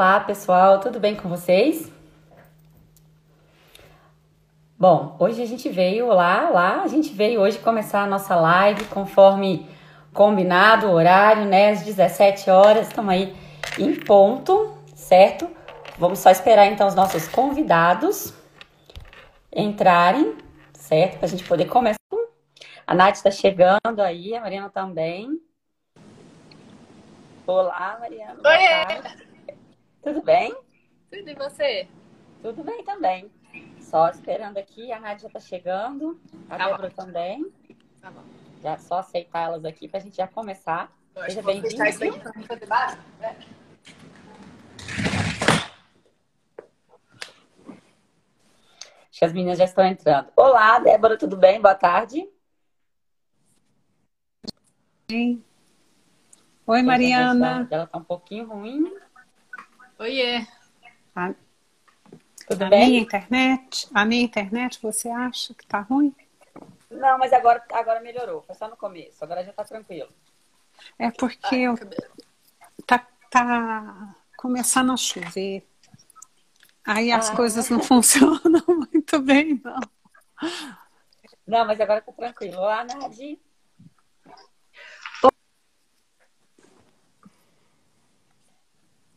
Olá, pessoal, tudo bem com vocês? Bom, hoje a gente veio lá, lá, a gente veio hoje começar a nossa live conforme combinado o horário, né? Às 17 horas, estamos aí em ponto, certo? Vamos só esperar então os nossos convidados entrarem, certo? Para a gente poder começar. A Nath está chegando aí, a Mariana também. Olá, Mariana. Oi! Tudo bem? Tudo e você? Tudo bem também. Só esperando aqui, a Nádia está chegando, a tá Débora também. Tá bom. Já só aceitar elas aqui para a gente já começar. Eu Seja vou bem-vindo. deixar isso aqui mim fazer né? Acho que as meninas já estão entrando. Olá, Débora, tudo bem? Boa tarde. Oi, Mariana. Ela está um pouquinho ruim. Oiê! A, Tudo a bem? minha internet, a minha internet, você acha que tá ruim? Não, mas agora, agora melhorou. Foi só no começo. Agora já está tranquilo. É porque Ai, eu, tá, tá começando a chover. Aí as Ah. coisas não funcionam muito bem, não. Não, mas agora está tranquilo. Olá,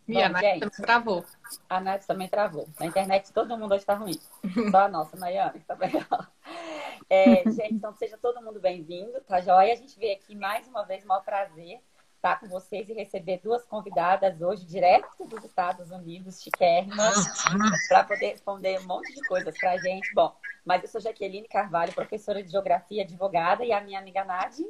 Nadi. Ih, a Bom, Nath gente. também travou. A Nath também travou. Na internet todo mundo hoje está ruim. Só a nossa, Mariana, que tá legal. É, gente, então seja todo mundo bem-vindo, tá joia? A gente veio aqui mais uma vez, maior prazer estar com vocês e receber duas convidadas hoje, direto dos Estados Unidos, chiquérrimas, para poder responder um monte de coisas pra gente. Bom, mas eu sou Jaqueline Carvalho, professora de Geografia, advogada, e a minha amiga Nadi.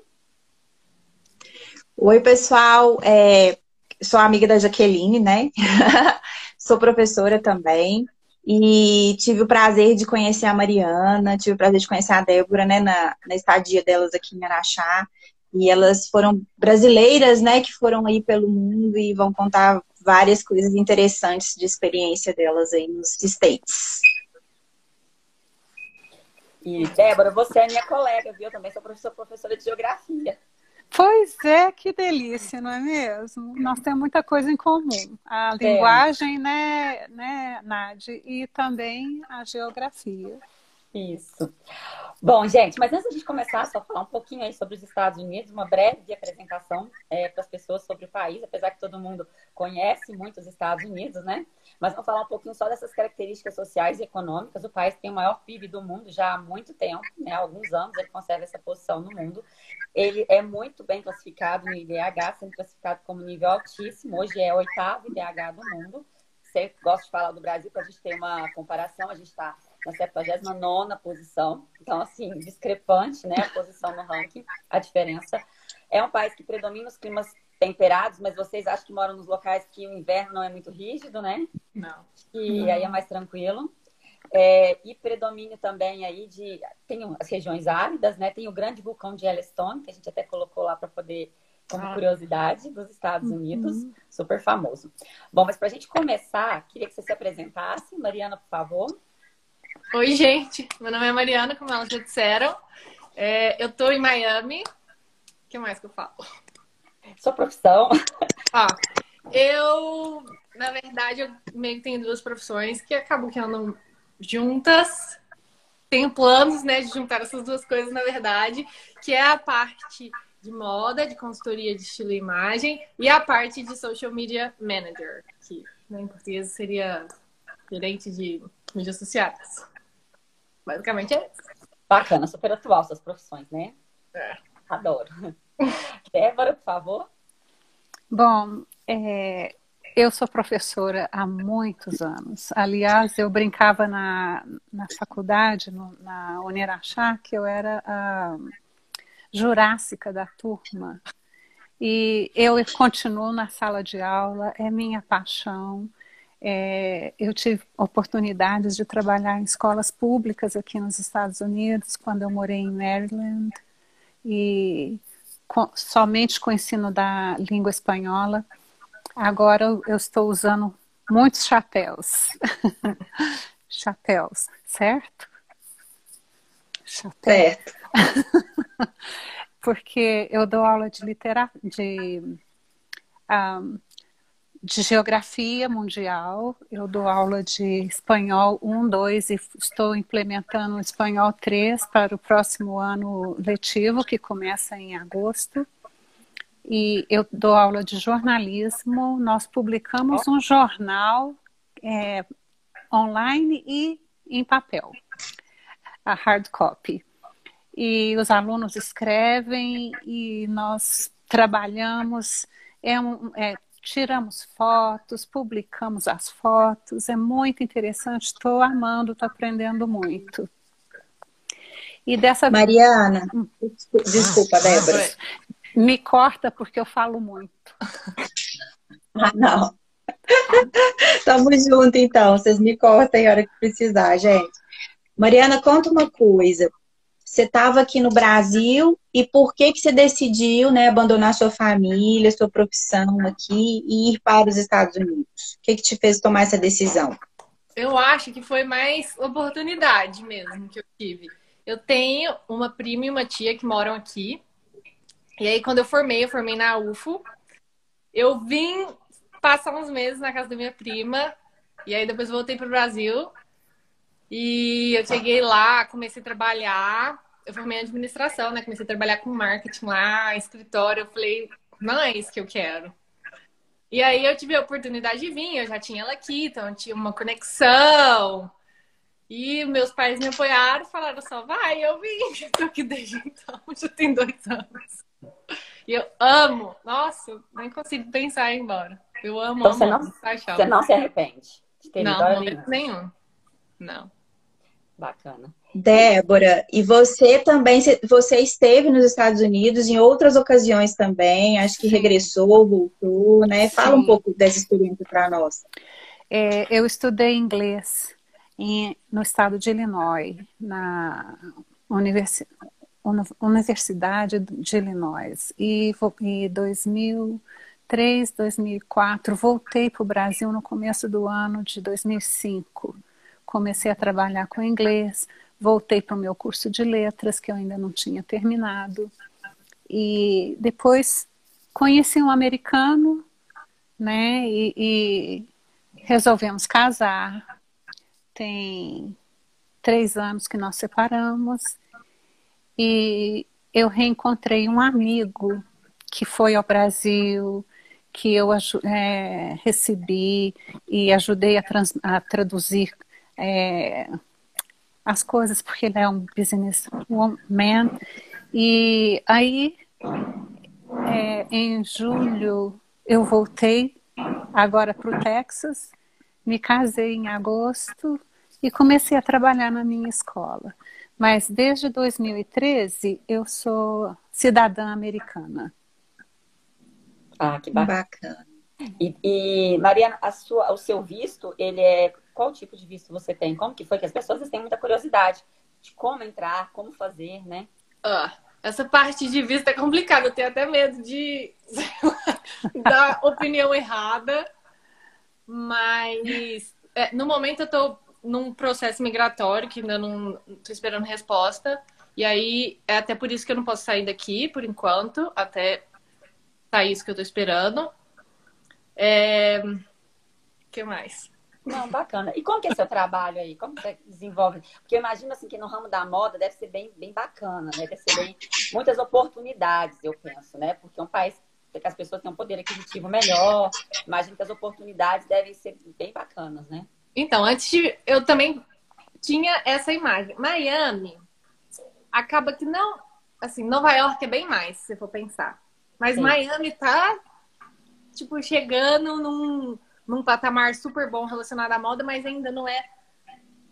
Oi, pessoal. É, sou amiga da Jaqueline, né? sou professora também. E tive o prazer de conhecer a Mariana, tive o prazer de conhecer a Débora, né, na, na estadia delas aqui em Araxá. E elas foram brasileiras, né, que foram aí pelo mundo e vão contar várias coisas interessantes de experiência delas aí nos States. E Débora, você é minha colega, viu? Eu também sou professora, professora de Geografia. Pois é, que delícia, não é mesmo? Nós temos muita coisa em comum. A linguagem, né, né, Nadi, e também a geografia. Isso. Bom, gente, mas antes da gente começar, só falar um pouquinho aí sobre os Estados Unidos, uma breve apresentação é, para as pessoas sobre o país, apesar que todo mundo conhece muito os Estados Unidos, né? Mas vamos falar um pouquinho só dessas características sociais e econômicas. O país tem o maior PIB do mundo já há muito tempo, né? Há alguns anos ele conserva essa posição no mundo. Ele é muito bem classificado no IDH, sendo classificado como nível altíssimo. Hoje é oitavo IDH do mundo. Sempre gosto de falar do Brasil para a gente ter uma comparação. A gente está na 79 posição. Então, assim, discrepante, né? A posição no ranking, a diferença. É um país que predomina os climas temperados, mas vocês acham que moram nos locais que o inverno não é muito rígido, né? Não. E aí é mais tranquilo. É, e predomínio também aí de. Tem as regiões áridas, né? Tem o grande vulcão de Yellowstone, que a gente até colocou lá para poder, como Ah. curiosidade, dos Estados Uhum. Unidos, super famoso. Bom, mas para a gente começar, queria que você se apresentasse. Mariana, por favor. Oi, gente. Meu nome é Mariana, como elas já disseram. É, eu tô em Miami. O que mais que eu falo? Sua profissão. Ó, eu, na verdade, eu meio que tenho duas profissões que acabam que andam juntas. Tenho planos, né, de juntar essas duas coisas, na verdade, que é a parte de moda, de consultoria de estilo e imagem, e a parte de social media manager, que né, em português seria gerente de mídias sociais. Basicamente é isso. Bacana, super atual suas profissões, né? É. Adoro. Débora, por favor. Bom, é, eu sou professora há muitos anos. Aliás, eu brincava na, na faculdade, no, na Uniraxá, que eu era a jurássica da turma. E eu continuo na sala de aula, é minha paixão. É, eu tive oportunidades de trabalhar em escolas públicas aqui nos Estados Unidos, quando eu morei em Maryland, e com, somente com o ensino da língua espanhola. Agora eu, estou usando muitos chapéus. chapéus, certo? Chapéu. Certo. Porque eu dou aula de literatura, de um, de geografia mundial. Eu dou aula de espanhol 1, 2 e estou implementando o espanhol 3 para o próximo ano letivo, que começa em agosto. E eu dou aula de jornalismo. Nós publicamos um jornal é, online e em papel, a hard copy. E os alunos escrevem e nós trabalhamos, é um, é, tiramos fotos, publicamos as fotos, é muito interessante, estou amando, estou aprendendo muito. E dessa Mariana, hum. desculpa, Débora. Me corta porque eu falo muito. Ah, não. Tamo junto, então. Vocês me cortem a hora que precisar, gente. Mariana, conta uma coisa. Você estava aqui no Brasil e por que que você decidiu, né, abandonar sua família, sua profissão aqui e ir para os Estados Unidos? O que que te fez tomar essa decisão? Eu acho que foi mais oportunidade mesmo que eu tive. Eu tenho uma prima e uma tia que moram aqui. E aí, quando eu formei, eu formei na UFO. Eu vim passar uns meses na casa da minha prima. E aí depois voltei para o Brasil. E eu cheguei lá, comecei a trabalhar. Eu formei em administração, né? Comecei a trabalhar com marketing lá, escritório. Eu falei, não é isso que eu quero. E aí eu tive a oportunidade de vir, eu já tinha ela aqui, então tinha uma conexão. E meus pais me apoiaram, falaram só, vai, eu vim. Estou aqui desde então, já tem dois anos. E eu amo, nossa, nem consigo pensar em ir embora. Eu amo, então, amo, você não. Você não se arrepende de ter Não, momento nenhum. Não. Bacana. Débora, e você também, você esteve nos Estados Unidos em outras ocasiões também, acho que regressou, voltou, né? Fala Sim. um pouco dessa experiência para nós. É, eu estudei inglês em, no estado de Illinois, na universi Universidade de Illinois, e em 2000 2003, 2004, voltei para o Brasil no começo do ano de 2005. Comecei a trabalhar com inglês, voltei para o meu curso de letras, que eu ainda não tinha terminado. E depois conheci um americano, né? E, e resolvemos casar. Tem três anos que nós separamos. E eu reencontrei um amigo que foi ao Brasil, que eu é, recebi e ajudei a, trans, a traduzir é, as coisas, porque ele é um businessman. E aí, é, em julho, eu voltei agora para o Texas, me casei em agosto e comecei a trabalhar na minha escola. Mas desde 2013 eu sou cidadã americana. Ah, que bacana. bacana. E, e, Mariana, a sua, o seu visto, ele é. Qual tipo de visto você tem? Como que foi? Que as pessoas têm muita curiosidade de como entrar, como fazer, né? Ah, essa parte de visto é complicada. Eu tenho até medo de dar opinião errada. Mas é, no momento eu tô num processo migratório que ainda não tô esperando resposta. E aí é até por isso que eu não posso sair daqui por enquanto, até Tá isso que eu tô esperando. É... O que mais? Não, bacana. E como que é seu trabalho aí? Como você desenvolve? Porque eu imagino assim que no ramo da moda deve ser bem, bem bacana, né? Deve ser bem muitas oportunidades, eu penso, né? Porque é um país que as pessoas têm um poder aquisitivo melhor. Imagino que as oportunidades devem ser bem bacanas, né? Então, antes de eu também tinha essa imagem. Miami acaba que não, assim, Nova York é bem mais, se for pensar. Mas Sim. Miami tá, tipo, chegando num, num patamar super bom relacionado à moda, mas ainda não é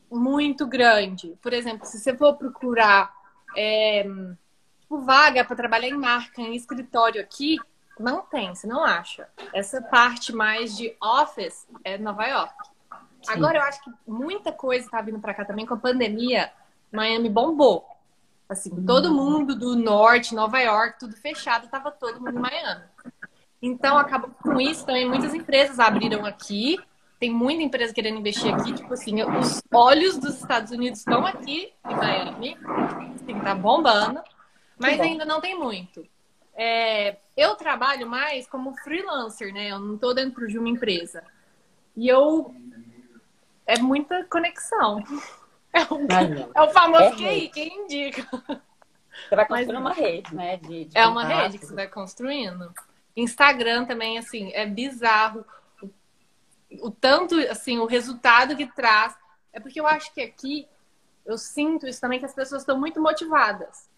muito grande. Por exemplo, se você for procurar é, tipo, vaga para trabalhar em marca, em escritório aqui, não tem, você não acha. Essa parte mais de office é Nova York. Sim. Agora eu acho que muita coisa está vindo para cá também com a pandemia. Miami bombou. Assim, todo uhum. mundo do norte, Nova York, tudo fechado, tava todo mundo em Miami. Então, acaba com isso também, muitas empresas abriram aqui. Tem muita empresa querendo investir aqui. Tipo assim, os olhos dos Estados Unidos estão aqui em Miami. Assim, tá bombando. Mas ainda não tem muito. é, eu trabalho mais como freelancer, né? Eu não estou dentro de uma empresa. E eu. É muita conexão. É, um, é o famoso é QI, quem indica. Você vai construindo Mas, uma rede, né? De, de é uma rede que você vai construindo. Instagram também, assim, é bizarro. O, o tanto, assim, o resultado que traz. É porque eu acho que aqui eu sinto isso também que as pessoas estão muito motivadas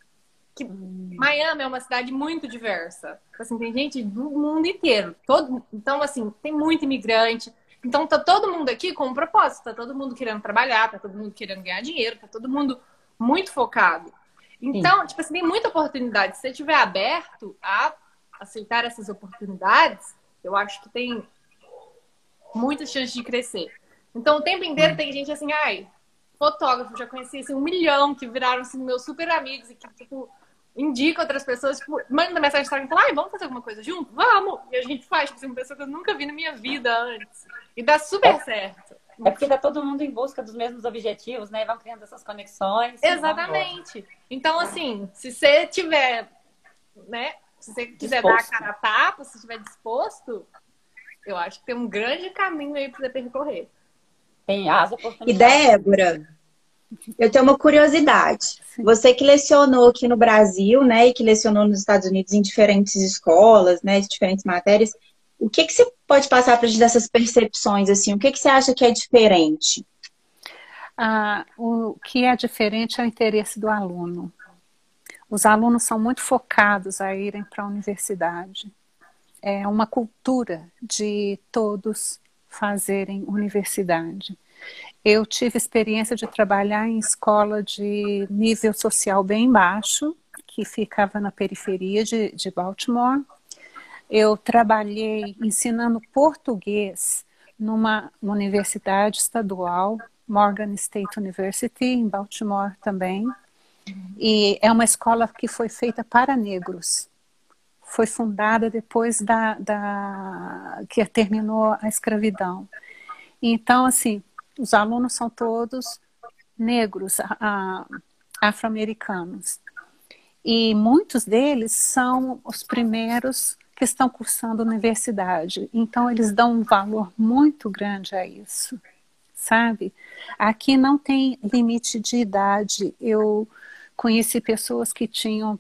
que Miami é uma cidade muito diversa. Assim, tem gente do mundo inteiro. Todo, então, assim, tem muito imigrante. Então, tá todo mundo aqui com um propósito. Tá todo mundo querendo trabalhar, tá todo mundo querendo ganhar dinheiro, tá todo mundo muito focado. Então, Sim. tipo assim, tem muita oportunidade. Se você estiver aberto a aceitar essas oportunidades, eu acho que tem muitas chances de crescer. Então, o tempo inteiro tem gente assim, ai, fotógrafo, já conheci assim, um milhão que viraram assim, meus super amigos e que, tipo, indica outras pessoas, tipo, manda mensagem para e fala, ai, vamos fazer alguma coisa junto? Vamos! E a gente faz, tipo, assim, uma pessoa que eu nunca vi na minha vida antes. E dá super é, certo. É porque tá todo mundo em busca dos mesmos objetivos, né? Vão criando essas conexões. Exatamente. Então, assim, se você tiver, né? Se você quiser disposto. dar a cara a tapa, se estiver disposto, eu acho que tem um grande caminho aí para você percorrer. Tem as oportunidades. E Débora, eu tenho uma curiosidade. Você que lecionou aqui no Brasil, né, e que lecionou nos Estados Unidos em diferentes escolas, né, diferentes matérias, o que que você pode passar para a gente dessas percepções, assim? O que que você acha que é diferente? Ah, o que é diferente é o interesse do aluno. Os alunos são muito focados a irem para a universidade. É uma cultura de todos fazerem universidade. Eu tive experiência de trabalhar em escola de nível social bem baixo, que ficava na periferia de, de Baltimore. Eu trabalhei ensinando português numa universidade estadual, Morgan State University, em Baltimore também. E é uma escola que foi feita para negros. Foi fundada depois da, da que terminou a escravidão. Então, assim, os alunos são todos negros, afro-americanos. E muitos deles são os primeiros que estão cursando universidade. Então, eles dão um valor muito grande a isso, sabe? Aqui não tem limite de idade. Eu conheci pessoas que tinham,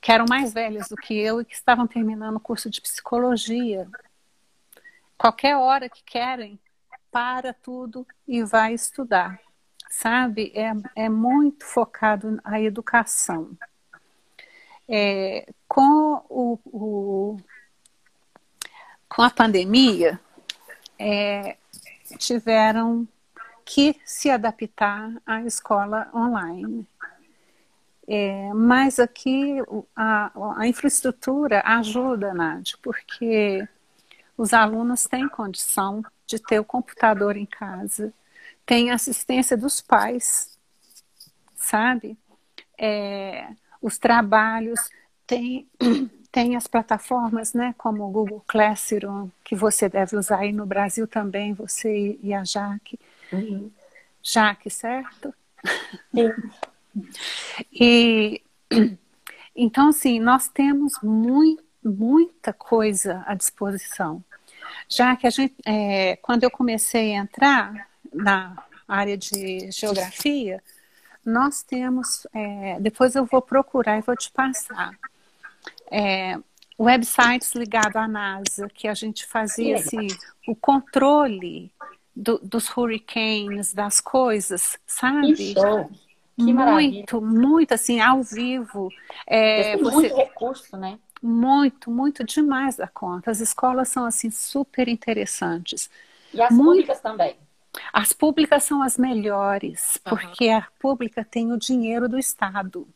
que eram mais velhas do que eu e que estavam terminando o curso de psicologia. Qualquer hora que querem, para tudo e vai estudar, sabe? É, é muito focado na educação. É, com, o, o, com a pandemia, é, tiveram que se adaptar à escola online. É, mas aqui a, a, infraestrutura ajuda, Nádia, porque os alunos têm condição de ter o computador em casa, tem assistência dos pais, sabe? É, os trabalhos, tem, tem as plataformas, né, como o Google Classroom, que você deve usar aí no Brasil também, você e a Jaque. Uhum. Jaque, certo? Sim. e então, assim, nós temos muito, muita coisa à disposição já que a gente, é, quando eu comecei a entrar na área de geografia, nós temos, é, depois eu vou procurar e vou te passar, é, websites ligados à NASA, que a gente fazia assim, o controle do, dos hurricanes, das coisas, sabe? Show. Que muito, maravilha. muito assim, ao vivo. É, você... Muito recurso, né? Muito, muito demais da conta. As escolas são assim super interessantes. E as muito... públicas também. As públicas são as melhores, porque uhum. a pública tem o dinheiro do Estado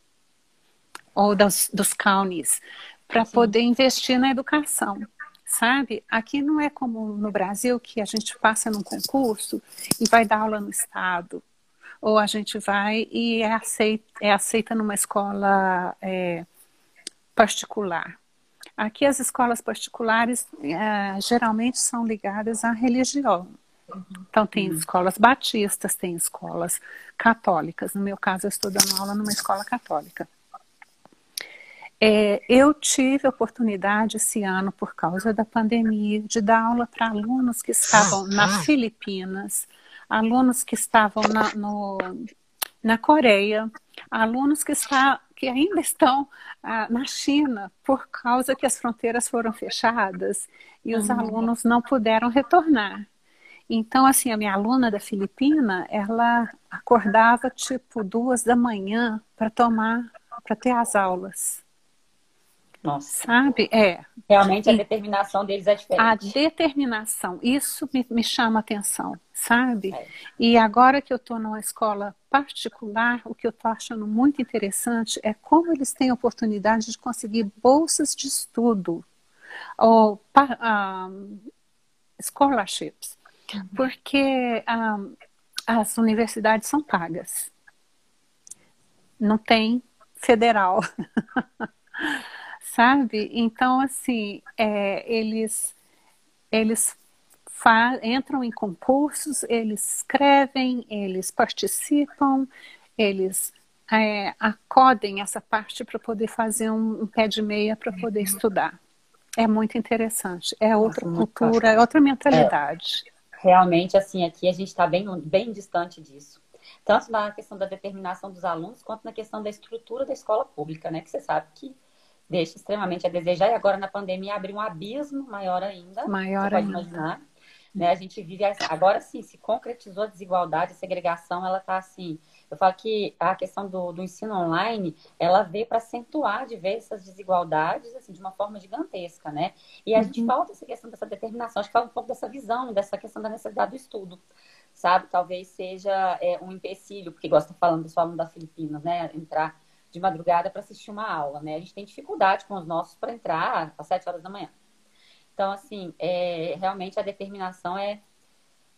ou dos, dos counties para poder investir na educação. Sabe? Aqui não é como no Brasil que a gente passa num concurso e vai dar aula no Estado. Ou a gente vai e é aceita, é aceita numa escola é, particular. Aqui as escolas particulares é, geralmente são ligadas à religião. Então tem uhum. escolas batistas, tem escolas católicas. No meu caso, eu estou dando aula numa escola católica. É, eu tive a oportunidade esse ano, por causa da pandemia, de dar aula para alunos que estavam nas Filipinas, alunos que estavam na, no, na Coreia, alunos que, está, que ainda estão ah, na China, por causa que as fronteiras foram fechadas e os uhum. alunos não puderam retornar. Então, assim, a minha aluna da Filipina, ela acordava tipo duas da manhã para tomar, para ter as aulas. Nossa. Sabe? É. Realmente a e determinação deles é diferente. A determinação, isso me, me chama atenção, sabe? É. E agora que eu estou numa escola particular, o que eu estou achando muito interessante é como eles têm a oportunidade de conseguir bolsas de estudo ou um, scholarships, uhum. porque um, as universidades são pagas. Não tem federal. sabe? Então, assim, é, eles, eles entram em concursos, eles escrevem, eles participam, eles é, acodem essa parte para poder fazer um, um, pé de meia para poder estudar. É muito interessante. É outra Nossa, cultura, é outra mentalidade. É, realmente, assim, aqui a gente está bem, bem distante disso. Tanto na questão da determinação dos alunos, quanto na questão da estrutura da escola pública, né? Que você sabe que deixa extremamente a desejar. E agora na pandemia abriu um abismo maior ainda. Maior pode ainda. imaginar. Né? A gente vive agora sim, se concretizou a desigualdade, a segregação, ela está assim. Eu falo que a questão do, do ensino online, ela veio para acentuar de vez essas desigualdades assim de uma forma gigantesca, né? E a uhum. gente falta essa questão dessa determinação, acho que falta um pouco dessa visão, dessa questão da necessidade do estudo, sabe? Talvez seja é, um empecilho, porque gosta falando do aluno da Filipinas, né? Entrar de madrugada para assistir uma aula, né? A gente tem dificuldade com os nossos para entrar às sete horas da manhã. Então, assim, é, realmente a determinação é,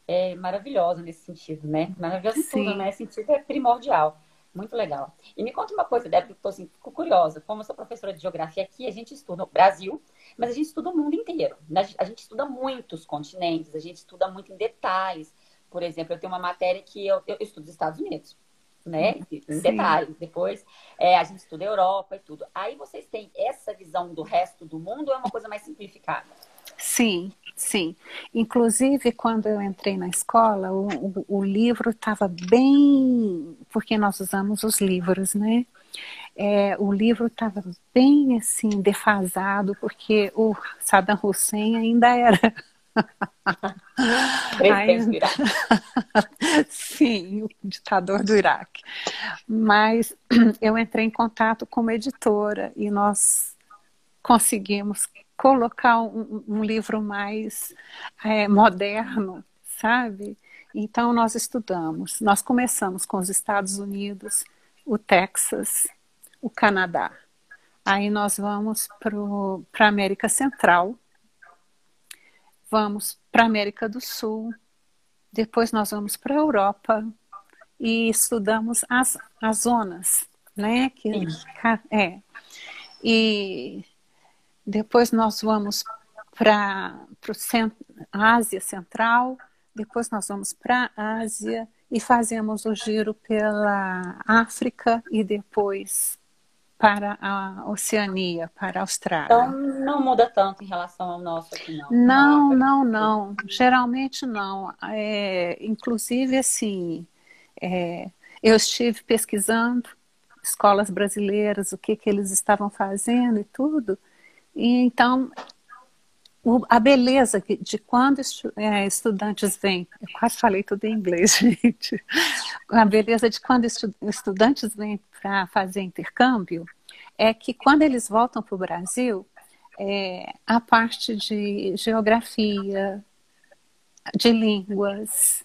é maravilhosa nesse sentido, né? Maravilhosa em tudo, né? Esse sentido é primordial. Muito legal. E me conta uma coisa, Débora, que eu assim, fico curiosa. Como eu sou professora de geografia aqui, a gente estuda o Brasil, mas a gente estuda o mundo inteiro. Né? A gente estuda muitos continentes, a gente estuda muito em detalhes. Por exemplo, eu tenho uma matéria que eu, eu estudo os Estados Unidos né? Em Sim. detalhes. Depois é, a gente estuda a Europa e tudo. Aí vocês têm essa visão do resto do mundo ou é uma coisa mais simplificada? Sim, sim. Inclusive, quando eu entrei na escola, o, o, o livro estava bem. Porque nós usamos os livros, né? É, o livro estava bem assim, defasado, porque o Saddam Hussein ainda era Presidente Sim, o ditador do Iraque. Mas eu entrei em contato com uma editora e nós conseguimos colocar um, um livro mais é, moderno, sabe? Então nós estudamos. Nós começamos com os Estados Unidos, o Texas, o Canadá. Aí nós vamos para a América Central, vamos para a América do Sul, depois nós vamos para a Europa e estudamos as, as zonas, né? Que, é. E depois nós vamos para a Ásia Central, depois nós vamos para a Ásia e fazemos o giro pela África e depois para a Oceania, para a Austrália. Então não muda tanto em relação ao nosso aqui, não. Não, não, não. Geralmente não. É, inclusive, assim, é, eu estive pesquisando escolas brasileiras, o que, que eles estavam fazendo e tudo. Então a beleza de quando é, estudantes vêm, eu quase falei tudo em inglês, gente. A beleza de quando estu, estudantes vêm para fazer intercâmbio é que quando eles voltam para o Brasil, é, a parte de geografia, de línguas,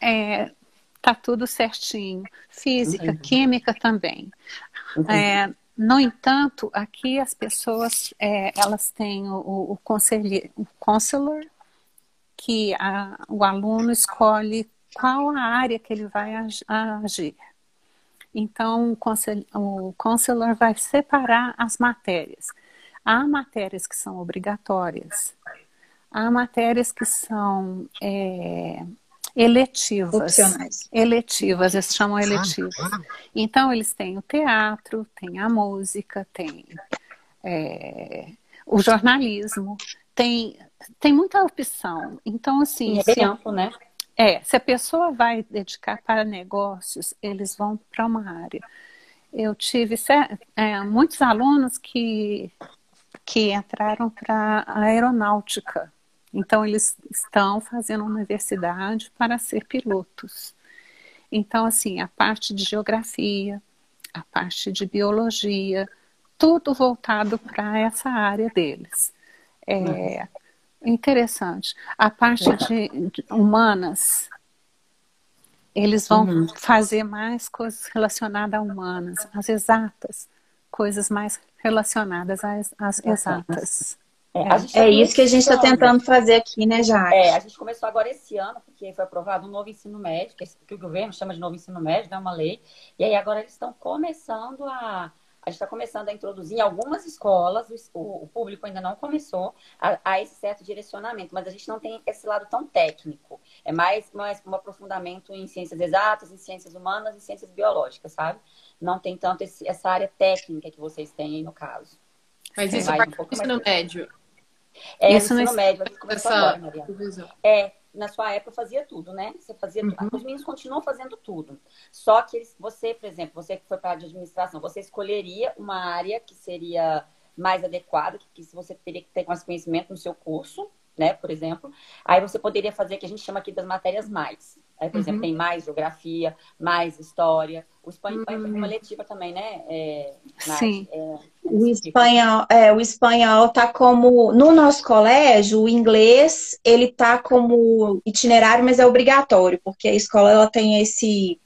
é, tá tudo certinho. Física, química também. É, no entanto, aqui as pessoas, é, elas têm o, o, o counselor, que a, o aluno escolhe qual a área que ele vai agir. Então, o counselor vai separar as matérias. Há matérias que são obrigatórias, há matérias que são é, eletivas. Opcionais. Eletivas, eles chamam eletivas. Então, eles têm o teatro, tem a música, tem é, o jornalismo, tem, tem muita opção. Então, assim. é bem amplo, né? É, se a pessoa vai dedicar para negócios, eles vão para uma área. Eu tive é, muitos alunos que, que entraram para a aeronáutica. Então, eles estão fazendo universidade para ser pilotos. Então, assim, a parte de geografia, a parte de biologia, tudo voltado para essa área deles. É interessante. A parte de, de humanas, eles vão uhum. fazer mais coisas relacionadas a humanas, as exatas, coisas mais relacionadas às, às exatas. É, é isso que a gente está tentando fazer aqui, né, Jaque? É, a gente começou agora esse ano, porque foi aprovado um novo ensino médio, que, que o governo chama de novo ensino médio, é né, uma lei. E aí agora eles estão começando a. A gente está começando a introduzir em algumas escolas, o, o público ainda não começou a, a, esse certo direcionamento, mas a gente não tem esse lado tão técnico. É mais, mais um aprofundamento em ciências exatas, em ciências humanas e ciências biológicas, sabe? Não tem tanto esse, essa área técnica que vocês têm aí no caso. Mas isso é um ensino médio. É, Isso no ensino médio, você começou agora, Mariana. É, na sua época fazia tudo, né? Você fazia uhum. Os meninos continuam fazendo tudo. Só que você, por exemplo, você que foi para a área de administração, você escolheria uma área que seria mais adequada, que, que você teria que ter mais conhecimento no seu curso, né? Por exemplo. Aí você poderia fazer o que a gente chama aqui das matérias mais. Aí, por uhum. exemplo, tem mais geografia, mais história. O espanhol uhum. é uma letiva também, né? É, mais, Sim. É, o espanhol, é, o espanhol tá como no nosso colégio, o inglês ele tá como itinerário, mas é obrigatório, porque a escola ela tem esse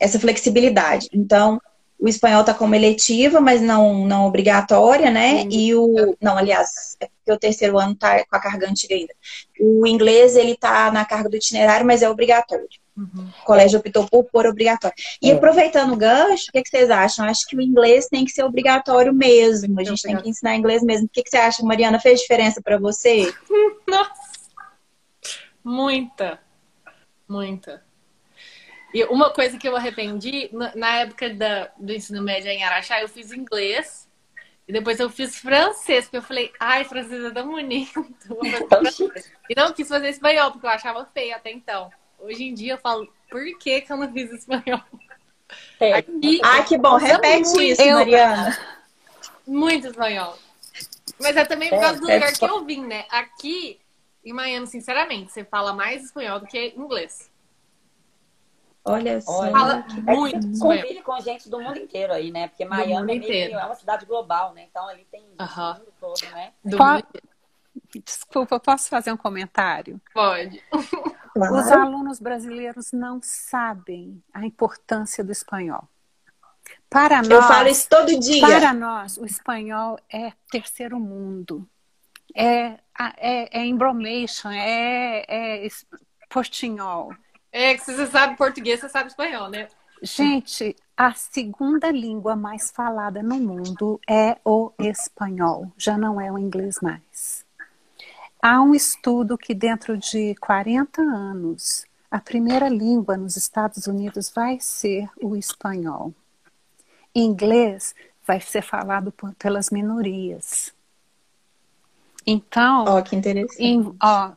essa flexibilidade. Então, o espanhol tá como eletiva, mas não não obrigatória, né? Uhum. E o não, aliás, é porque o terceiro ano tá com a carga antiga ainda. O inglês ele tá na carga do itinerário, mas é obrigatório. Uhum. O colégio optou por pôr obrigatório. E é. aproveitando o gancho, o que, que, vocês acham? Acho que o inglês tem que ser obrigatório mesmo. A gente tem que ensinar inglês mesmo. O que, que você acha, Mariana? Fez diferença para você? Nossa! Muita. Muita. E uma coisa que eu arrependi, na época da, do ensino médio em Araxá, eu fiz inglês. E depois eu fiz francês, porque eu falei, ai, francês é tão bonito. e não quis fazer espanhol, porque eu achava feio até então. Hoje em dia eu falo, por que, que eu não fiz espanhol? É. Aqui, ah, que bom, repete muito, isso, eu, Mariana. Muito espanhol. Mas é também por causa do é, lugar que eu vim, né? Aqui em Miami, sinceramente, você fala mais espanhol do que inglês. Olha só. Fala é muito. É, convive com gente do mundo inteiro aí, né? Porque Miami é, meio, é, uma cidade global, né? Então ali tem uh -huh. mundo todo, né? Do Desculpa, posso fazer um comentário? Pode. Claro. Os alunos brasileiros não sabem a importância do espanhol. Para nós, Eu falo isso todo dia. Para nós, o espanhol é terceiro mundo. É, é, é embromation, é, é portinhol. É que se você sabe português, você sabe espanhol, né? Gente, a segunda língua mais falada no mundo é o espanhol, já não é o inglês mais. Há um estudo que dentro de 40 anos, a primeira língua nos Estados Unidos vai ser o espanhol. Inglês vai ser falado por, pelas minorias. Então, oh, que interessante. Em, ó,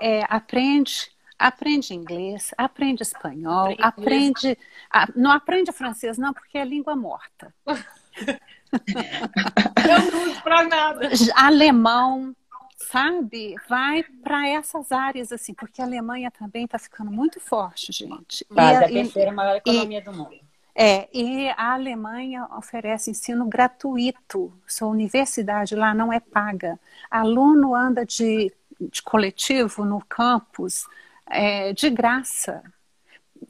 é, aprende, aprende inglês, aprende espanhol, aprende, a, não aprende francês não, porque é língua morta. Eu não uso para nada. Alemão, sabe, vai para essas áreas assim, porque a Alemanha também está ficando muito forte, gente. Mas é a terceira maior economia e, do mundo. É, e a Alemanha oferece ensino gratuito. Sua universidade lá não é paga. Aluno anda de, de coletivo no campus é, de graça.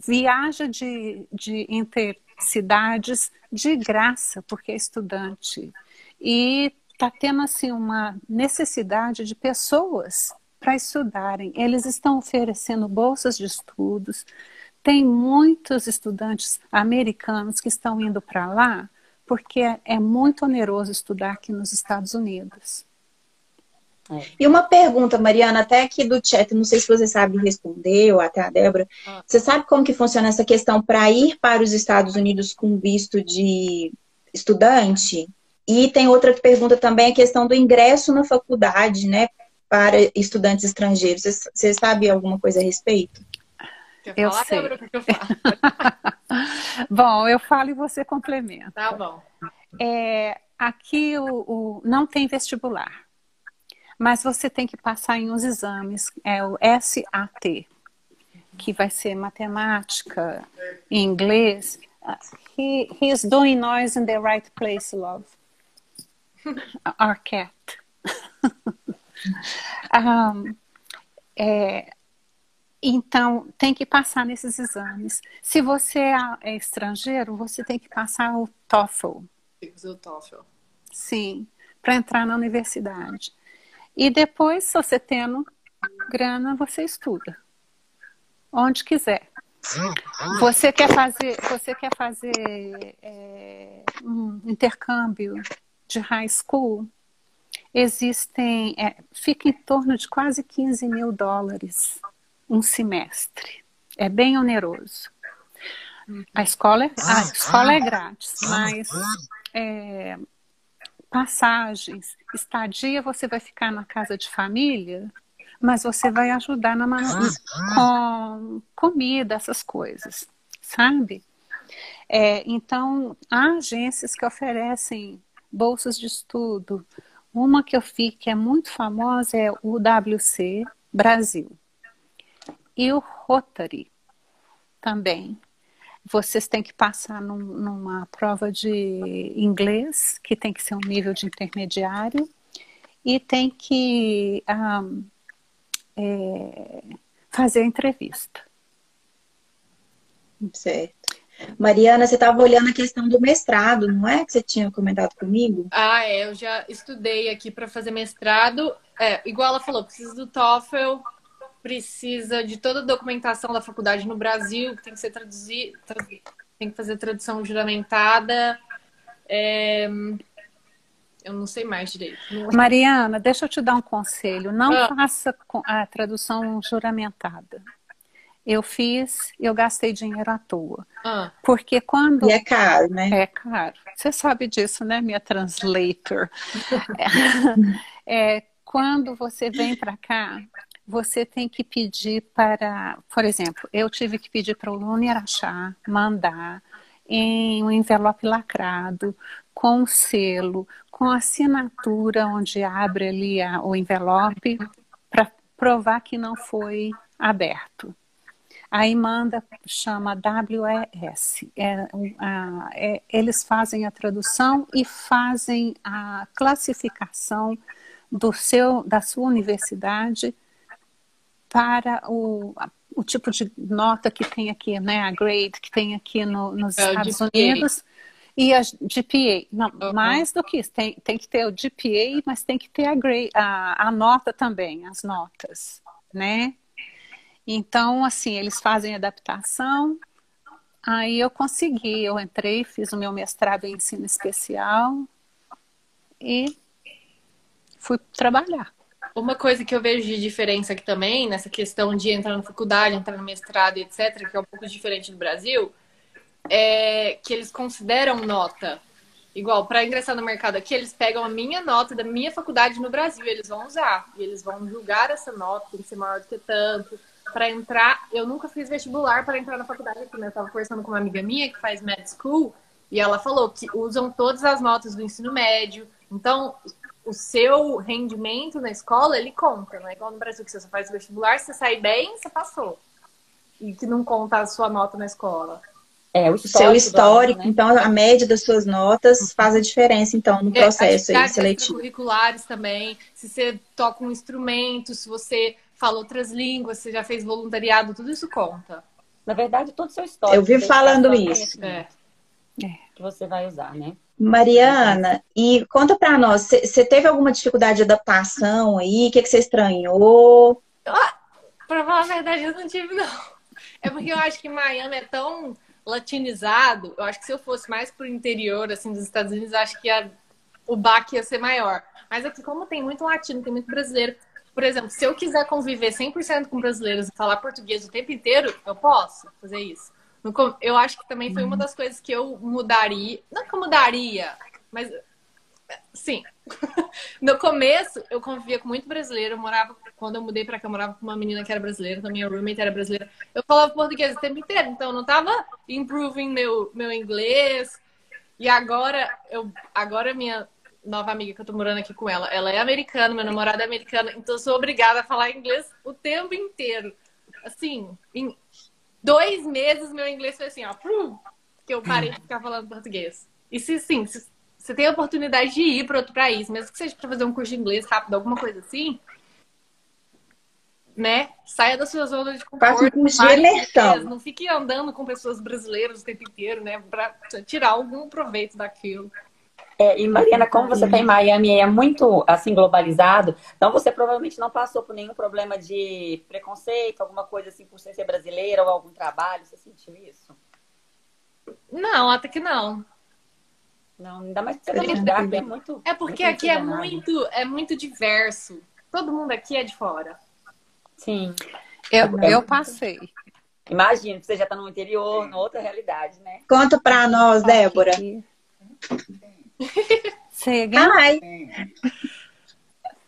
Viaja de, de intercidades de graça, porque é estudante. E está tendo assim uma necessidade de pessoas para estudarem. Eles estão oferecendo bolsas de estudos. Tem muitos estudantes americanos que estão indo para lá porque é, é muito oneroso estudar aqui nos Estados Unidos. É. E uma pergunta, Mariana, até aqui do chat, não sei se você sabe responder, ou até a Débora. Ah. Você sabe como que funciona essa questão para ir para os Estados Unidos com visto de estudante? e tem outra pergunta também, a questão do ingresso na faculdade, né, para estudantes estrangeiros. Você, você sabe alguma coisa a respeito? Quer Eu falar, sei. Débora, que eu falo? Bom, eu falo e você complementa. Tá bom. É, aqui o, o- não tem vestibular, mas você tem que passar em uns exames, é o SAT, que vai ser matemática, inglês. He, he is doing noise in the right place, love. Our cat. Um, é, então, tem que passar nesses exames. Se você é é estrangeiro, você tem que passar o TOEFL. Fiz o TOEFL. Sim, para entrar na universidade. E depois, se você tendo grana, você estuda. Onde quiser. Você quer fazer, você quer fazer é, um intercâmbio de high school? Existem, é, fica em torno de quase 15 mil dólares um semestre. É bem oneroso. A escola, é- a escola é grátis, mas é, passagens, estadia, você vai ficar na casa de família, mas você vai ajudar na manu- com comida, essas coisas, sabe? É, então, há agências que oferecem bolsas de estudo. Uma que eu vi que é muito famosa é o WC Brasil. E o Rotary também. Vocês têm que passar num- numa prova de inglês, que tem que ser um nível de intermediário, e tem que ahm, é, fazer a entrevista. Certo. Mariana, você estava olhando a questão do mestrado, não é? Que você tinha comentado comigo? Ah, é, eu já estudei aqui para fazer mestrado. É, igual ela falou, precisa do TOEFL, precisa de toda a documentação da faculdade no Brasil, que tem que ser traduzida, tem que fazer tradução juramentada. É, eu não sei mais direito. Não- Mariana, deixa eu te dar um conselho. Não Ah. faça a tradução juramentada. Eu fiz, eu gastei dinheiro à toa. Ah, Porque quando E é caro, né? É caro. Você sabe disso, né, minha translator? É, quando você vem para cá, você tem que pedir para, por exemplo, eu tive que pedir para o Lune Araxá mandar em um envelope lacrado, com selo, com assinatura onde abre ali a- o envelope para provar que não foi aberto. Aí manda, chama WES. É, a- é, eles fazem a tradução e fazem a classificação do seu, da sua universidade para o, o tipo de nota que tem aqui, né, a grade que tem aqui no- nos É Estados. Unidos e a GPA. Não, Uhum. mais do que isso, tem, tem que ter o GPA, mas tem que ter a, grade, a, a nota também, as notas, né? Então, assim, eles fazem adaptação. Aí eu consegui, eu entrei, fiz o meu mestrado em ensino especial e fui trabalhar. Uma coisa que eu vejo de diferença aqui também, nessa questão de entrar na faculdade, entrar no mestrado, etc., que é um pouco diferente do Brasil, é que eles consideram nota. Igual, para ingressar no mercado aqui, eles pegam a minha nota da minha faculdade no Brasil, eles vão usar. E eles vão julgar essa nota, tem que ser maior do que tanto. Para entrar, eu nunca fiz vestibular para entrar na faculdade aqui, né? Eu tava conversando com uma amiga minha que faz med school, e ela falou que usam todas as notas do ensino médio. Então, o seu rendimento na escola, ele conta, não é igual no Brasil, que você só faz vestibular, se você sair bem, você passou. E que não conta a sua nota na escola. É, o O seu histórico, aluno, né? então a média das suas notas faz a diferença, então, no É, processo aí, atividades seletivo. extracurriculares também, se você toca um instrumento, se você fala outras línguas, se você já fez voluntariado, tudo isso conta. Na verdade, todo o seu histórico. Eu vi falando isso. conhecimento Que você vai usar, né? Mariana, e conta pra nós, você teve alguma dificuldade de adaptação aí? O que, que você estranhou? Pra falar a verdade, eu não tive, não. É porque eu acho que Miami é tão latinizado. Eu acho que se eu fosse mais pro interior, assim, dos Estados Unidos, eu acho que a- o baque ia ser maior. Mas aqui, como tem muito latino, tem muito brasileiro. Por exemplo, se eu quiser conviver 100% com brasileiros e falar português o tempo inteiro, eu posso fazer isso. Eu acho que também foi uma das coisas que eu mudaria. Não que eu mudaria, mas Sim. No começo, eu convivia com muito brasileiro. Eu morava, quando eu mudei pra cá, eu morava com uma menina que era brasileira, também a roommate era brasileira. Eu falava português o tempo inteiro, então eu não tava improving meu, meu inglês. E agora, eu, agora minha nova amiga que eu tô morando aqui com ela, ela é americana, meu namorado é americano, então eu sou obrigada a falar inglês o tempo inteiro. Assim, em dois meses meu inglês foi assim, ó, que eu parei de ficar falando português. E se sim, se você tem a oportunidade de ir para outro país, mesmo que seja para fazer um curso de inglês rápido, alguma coisa assim, né? Saia da sua zona de conforto. Faça um curso de imersão. Não fique andando com pessoas brasileiras o tempo inteiro, né? Para tirar algum proveito daquilo. É, e Mariana, como você está em Miami e é muito assim globalizado, então você provavelmente não passou por nenhum problema de preconceito, alguma coisa assim por ser brasileira ou algum trabalho, você sentiu isso? Não, até que não. Não, ainda mais que você tá lugar é muito. É porque muito aqui é muito, é muito diverso. Todo mundo aqui é de fora. Sim. Eu, eu passei. Imagina, você já está no interior, numa outra realidade, né? Conta para nós, Débora. Say again? Hi.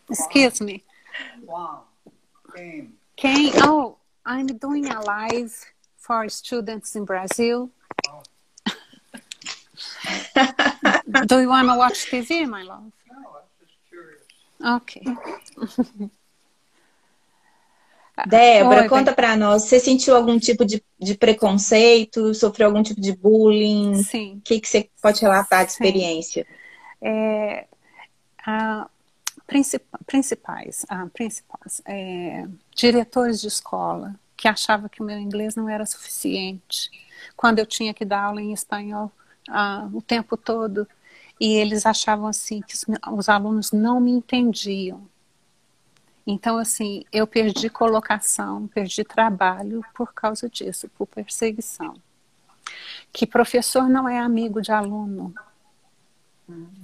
Excuse me. Quem? Oh, I'm doing a live for students in Brazil. Do you want to watch TV, my love? No, I'm just curious. Ok. Débora, Oi, conta para nós. Você sentiu algum tipo de, de preconceito? Sofreu algum tipo de bullying? Sim. O que, que você pode relatar de Sim. experiência? É, a, princip- principais, ah, principais é, diretores de escola que achavam que o meu inglês não era suficiente quando eu tinha que dar aula em espanhol ah, o tempo todo e eles achavam assim que os, os alunos não me entendiam. Então, assim, eu perdi colocação, perdi trabalho por causa disso, por perseguição. Que professor não é amigo de aluno.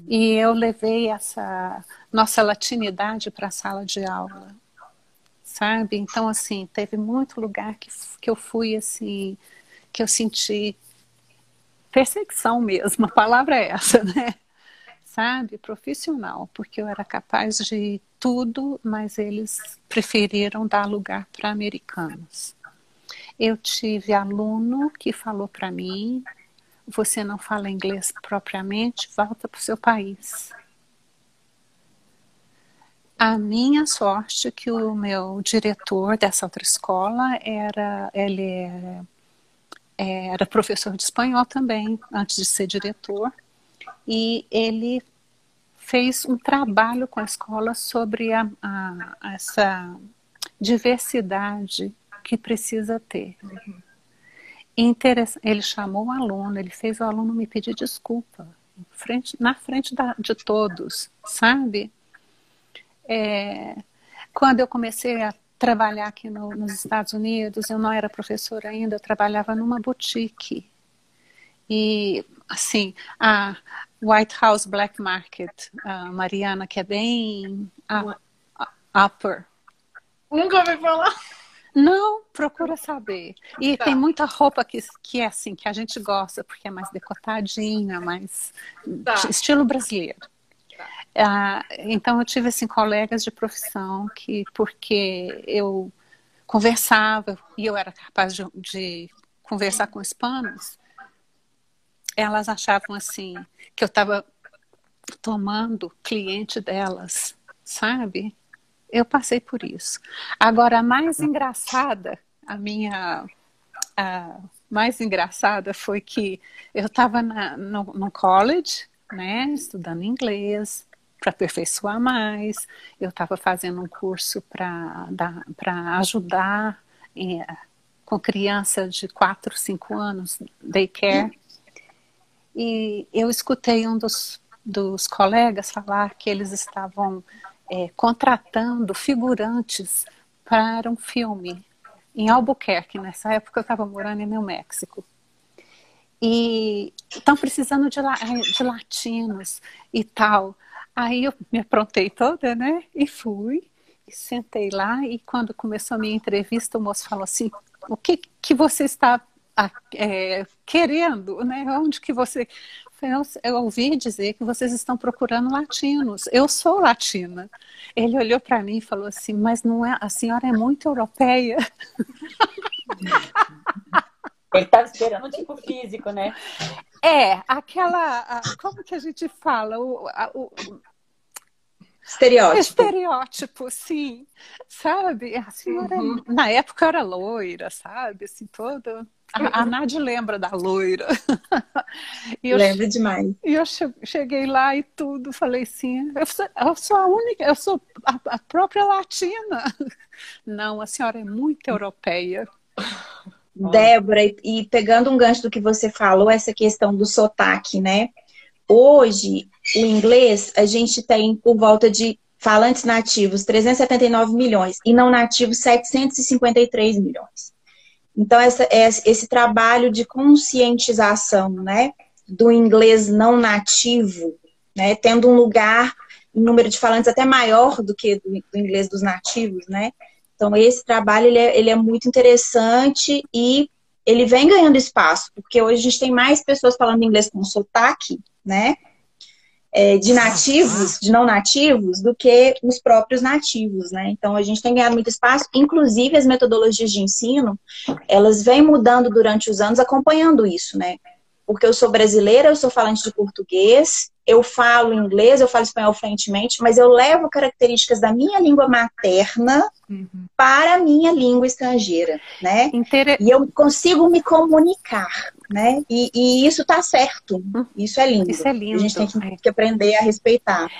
E eu levei essa nossa latinidade para a sala de aula, sabe? Então, assim, teve muito lugar que, que eu fui, assim, que eu senti perseguição mesmo, a palavra é essa, né? Sabe? Profissional, porque eu era capaz de tudo, mas eles preferiram dar lugar para americanos. Eu tive aluno que falou para mim: você não fala inglês propriamente, volta para o seu país. A minha sorte é que o meu diretor dessa outra escola era, ele é, era professor de espanhol também, antes de ser diretor, e ele fez um trabalho com a escola sobre a, a, essa diversidade que precisa ter. Ele chamou o aluno, ele fez o aluno me pedir desculpa frente, na frente da, de todos, sabe? É, quando eu comecei a trabalhar aqui no, nos Estados Unidos, eu não era professora ainda, eu trabalhava numa boutique. E, assim, a White House Black Market, a Mariana, que é bem a, a, upper. Nunca ouvi falar. Não, procura saber. E tá. tem muita roupa que, que é assim, que a gente gosta, porque é mais decotadinha, mais tá. estilo brasileiro. Ah, então eu tive assim colegas de profissão que porque eu conversava e eu era capaz de, de conversar com hispanos, elas achavam assim que eu estava tomando cliente delas, sabe? Eu passei por isso. Agora a mais engraçada, a minha a mais engraçada foi que eu estava no, no college, né, estudando inglês para aperfeiçoar mais. Eu estava fazendo um curso para ajudar é, com criança de 4, 5 anos, daycare. E eu escutei um dos, dos colegas falar que eles estavam é, contratando figurantes para um filme em Albuquerque. Nessa época eu estava morando em New México. E estão precisando de, de latinos e tal. Aí eu me aprontei toda, né? E fui, e sentei lá. E quando começou a minha entrevista, o moço falou assim: O que, que você está é, querendo, né? Onde que você. Eu ouvi dizer que vocês estão procurando latinos. Eu sou latina. Ele olhou para mim e falou assim: Mas não é, a senhora é muito europeia. Ele estava esperando um tipo físico, né? É, aquela. Como que a gente fala? O, o, Estereótipo. Estereótipo, sim. Sabe? A senhora, uhum. na época, era loira, sabe? Assim, toda. A, a Nádia lembra da loira. Lembro demais. E eu cheguei lá e tudo, falei assim, eu sou, eu sou a única, eu sou a, a, própria latina. Não, a senhora é muito europeia. Débora, e pegando um gancho do que você falou, essa questão do sotaque, né? Hoje, o inglês, a gente tem por volta de falantes nativos 379 milhões e não nativos 753 milhões. Então, essa, esse trabalho de conscientização né, do inglês não nativo, né, tendo um lugar, um número de falantes até maior do que do, do inglês dos nativos, né? Então, esse trabalho ele é, ele é muito interessante e ele vem ganhando espaço, porque hoje a gente tem mais pessoas falando inglês com sotaque, né? É, de nativos, de não nativos, do que os próprios nativos, né? Então a gente tem ganhado muito espaço, inclusive as metodologias de ensino, elas vêm mudando durante os anos, acompanhando isso, né? Porque eu sou brasileira, eu sou falante de português, eu falo inglês, eu falo espanhol fluentemente, mas eu levo características da minha língua materna uhum. para a minha língua estrangeira, né? Inter... E eu consigo me comunicar, né? E, e isso está certo, isso é lindo. Isso é lindo. A gente tem que, que aprender a respeitar.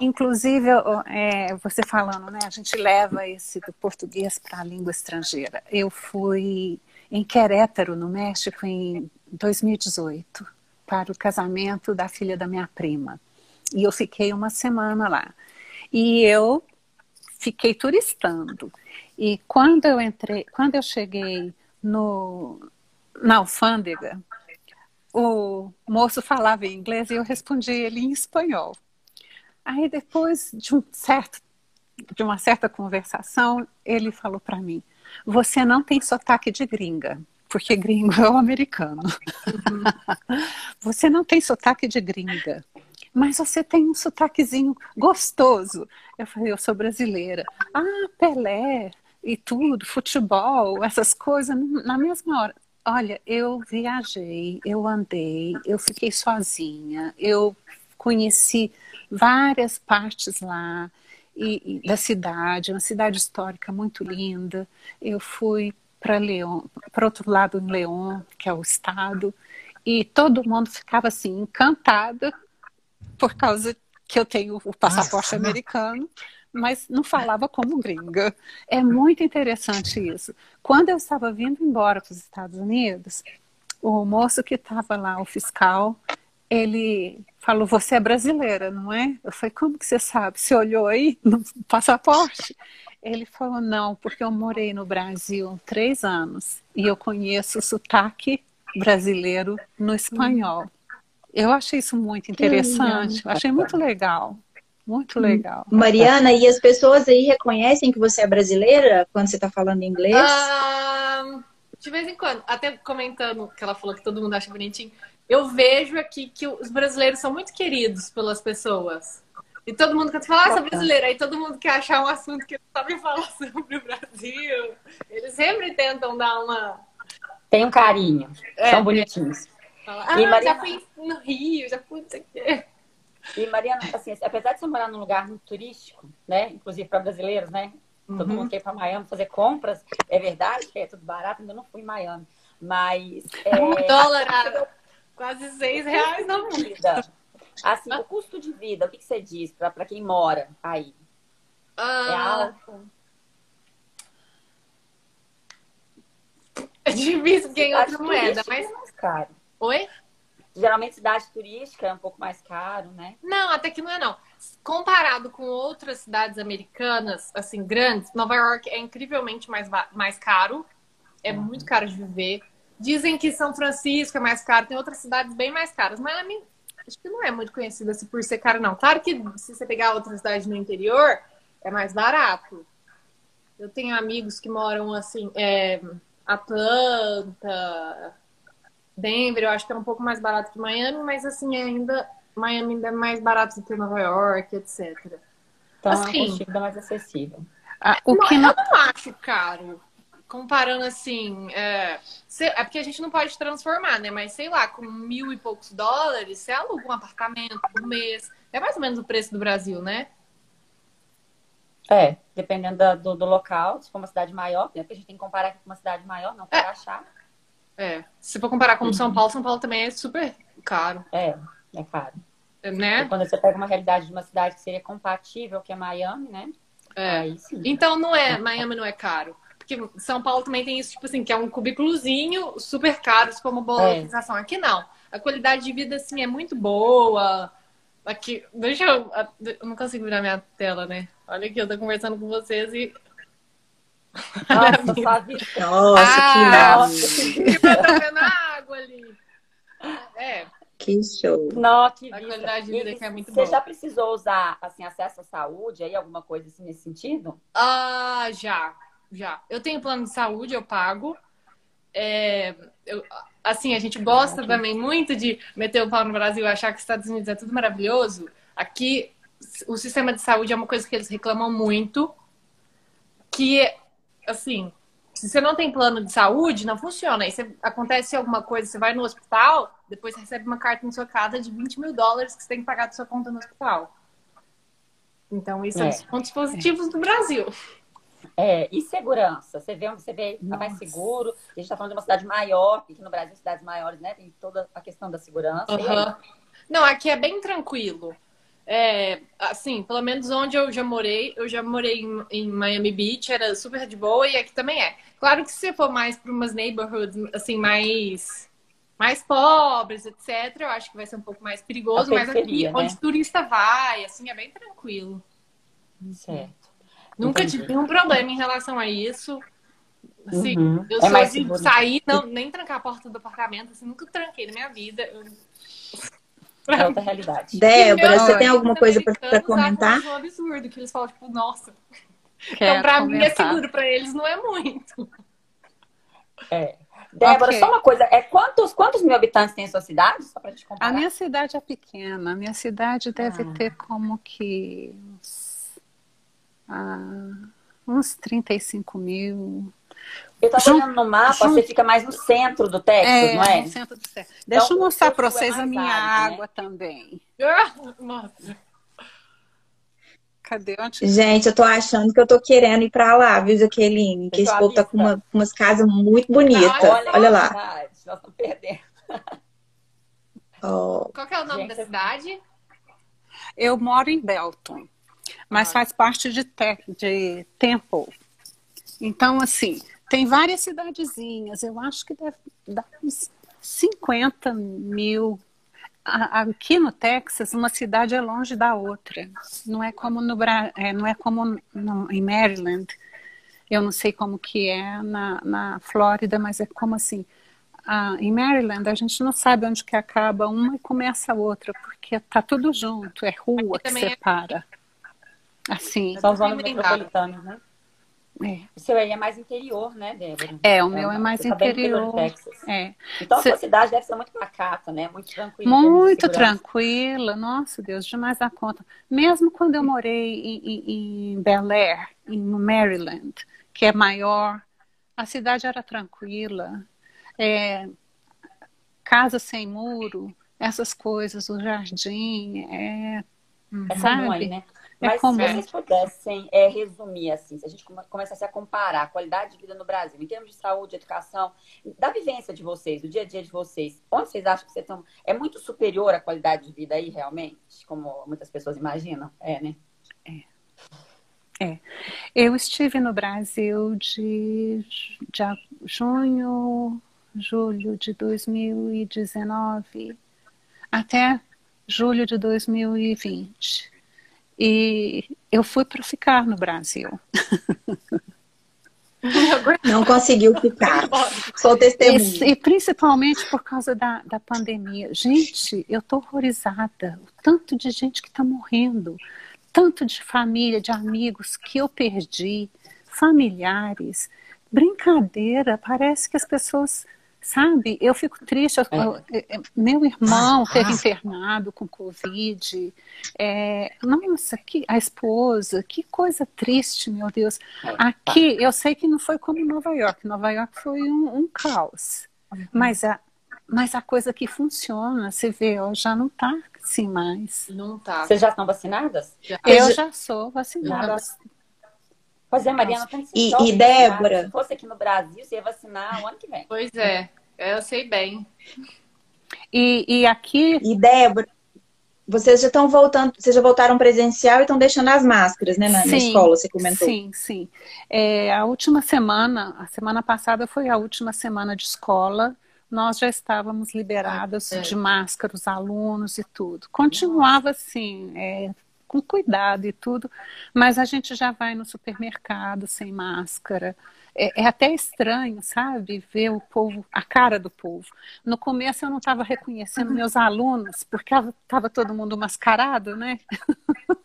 Inclusive, é, você falando, né? A gente leva esse do português para a língua estrangeira. Eu fui em Querétaro, no México, em 2018 para o casamento da filha da minha prima. E eu fiquei uma semana lá. E eu fiquei turistando. E quando eu entrei, quando eu cheguei no, na alfândega, o moço falava em inglês e eu respondi ele em espanhol. Aí depois de um certo de uma certa conversação, ele falou para mim: "Você não tem sotaque de gringa" porque gringo é o americano. Uhum. você não tem sotaque de gringa, mas você tem um sotaquezinho gostoso. Eu falei, eu sou brasileira. Ah, Pelé e tudo, futebol, essas coisas, na mesma hora. Olha, eu viajei, eu andei, eu fiquei sozinha, eu conheci várias partes lá e, e da cidade, uma cidade histórica muito linda. Eu fui para Leão, para outro lado em Leão, que é o estado, e todo mundo ficava assim encantada por causa que eu tenho o passaporte americano, mas não falava como gringa. É muito interessante isso. Quando eu estava vindo embora para os Estados Unidos, o moço que estava lá, o fiscal, ele falou: Você é brasileira, não é? Eu falei: Como que você sabe? Você olhou aí no passaporte? Ele falou, não, porque eu morei no Brasil três anos e eu conheço o sotaque brasileiro no espanhol. Eu achei isso muito interessante, achei muito legal. Muito hum. legal. Mariana, e as pessoas aí reconhecem que você é brasileira quando você está falando inglês? Ah, de vez em quando. Até comentando que ela falou que todo mundo acha bonitinho. Eu vejo aqui que os brasileiros são muito queridos pelas pessoas. E todo mundo quer falar, ah, sou brasileira. Aí todo mundo quer achar um assunto que sabe falar sobre o Brasil. Eles sempre tentam dar uma. Tem um carinho. É, São bonitinhos. ah, e Mariana... já fui no Rio, já fui isso aqui. E Mariana, assim, apesar de você morar num lugar muito turístico, né? Inclusive para brasileiros, né? Todo uhum. mundo quer ir para Miami fazer compras. É verdade que é tudo barato, ainda não fui em Miami. Mas. É... Um dólar, a... quase seis reais na vida. Assim, o custo de vida, o que, que você diz para quem mora aí? Ah, é alto? É difícil quem outra moeda, mas. É mais caro. Oi? Geralmente cidade turística é um pouco mais caro, né? Não, até que não é não. Comparado com outras cidades americanas, assim, grandes, Nova York é incrivelmente mais, mais caro. É uhum. muito caro de viver. Dizem que São Francisco é mais caro, tem outras cidades bem mais caras. Miami acho que não é muito conhecida assim, por ser caro, não. Claro que se você pegar outra cidade no interior, é mais barato. Eu tenho amigos que moram assim, é, Atlanta, Denver, eu acho que é um pouco mais barato que Miami, mas assim, ainda Miami ainda é mais barato do que Nova York, etc. Então assim, é um mais acessível. Ah, o não, que não... Eu não acho caro. Comparando assim, é, é porque a gente não pode transformar, né? Mas sei lá, com mil e poucos dólares, você aluga um apartamento por mês. É mais ou menos o preço do Brasil, né? É, dependendo do, do local, se for uma cidade maior, né? Porque a gente tem que comparar com uma cidade maior, não para é. achar. É, se for comparar com São Paulo, São Paulo também é super caro. É, é caro. Né? quando você pega uma realidade de uma cidade que seria compatível, que é Miami, né? É. Então não é, Miami não é caro. Porque São Paulo também tem isso, tipo assim, que é um cubículozinho super caro, uma boa é. localização. Aqui não. A qualidade de vida, assim, é muito boa. Aqui, deixa eu. Eu não consigo virar minha tela, né? Olha aqui, eu tô conversando com vocês e. Nossa? Nossa, ah, que maravilha! Tá vendo a água ali. É. Que show. Nossa, que a qualidade de vida e, que é muito Você boa. já precisou usar, assim, acesso à saúde aí, alguma coisa assim nesse sentido? Ah, já. Já. Eu tenho plano de saúde, eu pago. É, eu, assim, a gente gosta também muito de meter o pau no Brasil e achar que os Estados Unidos é tudo maravilhoso. Aqui, o sistema de saúde é uma coisa que eles reclamam muito. Que, assim, se você não tem plano de saúde, não funciona. Aí você, acontece alguma coisa, você vai no hospital, depois você recebe uma carta na sua casa de 20 mil dólares que você tem que pagar da sua conta no hospital. Então, isso é, é os pontos positivos é. do Brasil. É, e segurança? Você vê onde você vê tá mais seguro? A gente está falando de uma cidade maior, que no Brasil, cidades maiores, né? Tem toda a questão da segurança. Uhum. Não, aqui é bem tranquilo. É, assim, pelo menos onde eu já morei, eu já morei em, em, Miami Beach, era super de boa e aqui também é. Claro que se você for mais para umas neighborhoods, assim, mais, mais pobres, etc., eu acho que vai ser um pouco mais perigoso, mas aqui, né? onde turista vai, assim, é bem tranquilo. Certo. Nunca Entendi. tive nenhum problema em relação a isso. Assim, uhum. eu é sou de sair, não, nem trancar a porta do apartamento, assim, nunca tranquei na minha vida. Eu... É outra realidade. Débora, você tem alguma coisa para comentar? É um absurdo, que eles falam, tipo, nossa. Quer então, pra comentar. mim é seguro, pra eles não é muito. É. Débora, okay. só uma coisa, é quantos, quantos mil habitantes tem a sua cidade? Só pra te comparar. A minha cidade é pequena. A minha cidade deve ah. ter como que uns, ah, uns 35 mil. Eu estava olhando no mapa, junto, você fica mais no centro do Texas, é, não é? No centro do Texas. Deixa então, eu mostrar para vocês é a minha água né? também. Nossa. Cadê? Onde... Gente, eu tô achando que eu tô querendo ir para lá, viu, Jaqueline? Que esse povo tá com uma, umas casas muito bonitas. Olha, olha, lá. Nós estamos perdendo. Oh. Qual é o nome Gente, da cidade? Eu moro em Belton, mas ah. faz parte de, te de Temple. Então, assim, tem várias cidadezinhas, eu acho que deve dar uns 50 mil. Aqui no Texas, uma cidade é longe da outra. Não é como no é, não é como no, em Maryland. Eu não sei como que é na, na Flórida, mas é como assim. Ah, em Maryland, a gente não sabe onde que acaba uma e começa a outra, porque tá tudo junto, é rua Aqui que é separa. É... Assim. São zonas metropolitanas, né? É. O seu aí é mais interior, né, Débora? É, o meu é, é mais interior. É. Então a sua cidade deve ser muito pacata, né? Muito tranquila. Muito tranquila. Nossa, Deus, demais a conta. Mesmo quando eu morei em, em, em Bel Air, em Maryland, que é maior, a cidade era tranquila. É, casa sem muro, essas coisas, o jardim, é, é sabe? Né? É Mas se vocês pudessem é, resumir, assim, se a gente começasse a comparar a qualidade de vida no Brasil, em termos de saúde, educação, da vivência de vocês, do dia a dia de vocês, onde vocês acham que vocês estão. É muito superior a qualidade de vida aí, realmente? Como muitas pessoas imaginam? É, né? É. É. Eu estive no Brasil de, de junho, julho de 2019 até julho de 2020. E eu fui para ficar no Brasil. Não conseguiu ficar. Sou testemunha. E, e, principalmente por causa da, da pandemia. Gente, eu estou horrorizada. O tanto de gente que está morrendo. Tanto de família, de amigos que eu perdi. Familiares. Brincadeira. Parece que as pessoas Sabe, eu fico triste. Eu, eu, é, é, meu irmão teve internado com Covid. É, nossa, que, a esposa, que coisa triste, meu Deus. Aqui, eu sei que não foi como Nova York. Nova York foi um, um caos. Uhum. Mas a, mas a coisa que funciona, você vê, ó, já não está assim mais. Não está. Vocês já estão vacinadas? Já. Eu já sou vacinada. Pois é, Mariana, tá e, e Débora? Se fosse aqui no Brasil, você ia vacinar o ano que vem. Pois é, eu sei bem. E, e aqui. E Débora, vocês já estão voltando, vocês já voltaram presencial e estão deixando as máscaras, né, na, sim, na escola, você comentou. Sim, sim. É, a última semana, a semana passada foi a última semana de escola. Nós já estávamos liberadas é. de máscara, os alunos e tudo. Continuava assim, é, com cuidado e tudo, mas a gente já vai no supermercado sem máscara. É, é, até estranho, sabe, ver o povo, a cara do povo. No começo eu não estava reconhecendo meus alunos, porque estava todo mundo mascarado, né?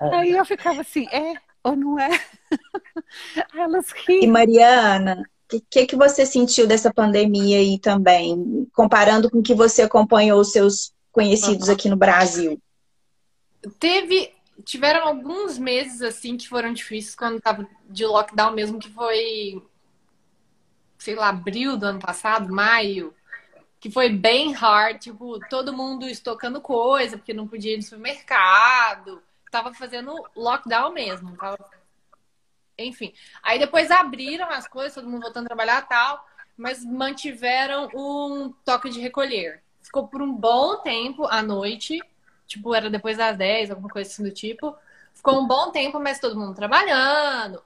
É. Aí eu ficava assim, é ou não é? Elas riam. E Mariana, o que, que você sentiu dessa pandemia aí também, comparando com o que você acompanhou os seus conhecidos aqui no Brasil? Teve. Tiveram alguns meses assim que foram difíceis quando tava de lockdown mesmo, que foi. Sei lá, abril do ano passado, maio. Que foi bem hard, tipo, todo mundo estocando coisa, porque não podia ir no supermercado. Tava fazendo lockdown mesmo. Tava... Enfim. Aí depois abriram as coisas, todo mundo voltando a trabalhar tal, mas mantiveram um toque de recolher. Ficou por um bom tempo à noite tipo, era depois das 10, alguma coisa assim do tipo. Ficou um bom tempo, mas todo mundo trabalhando.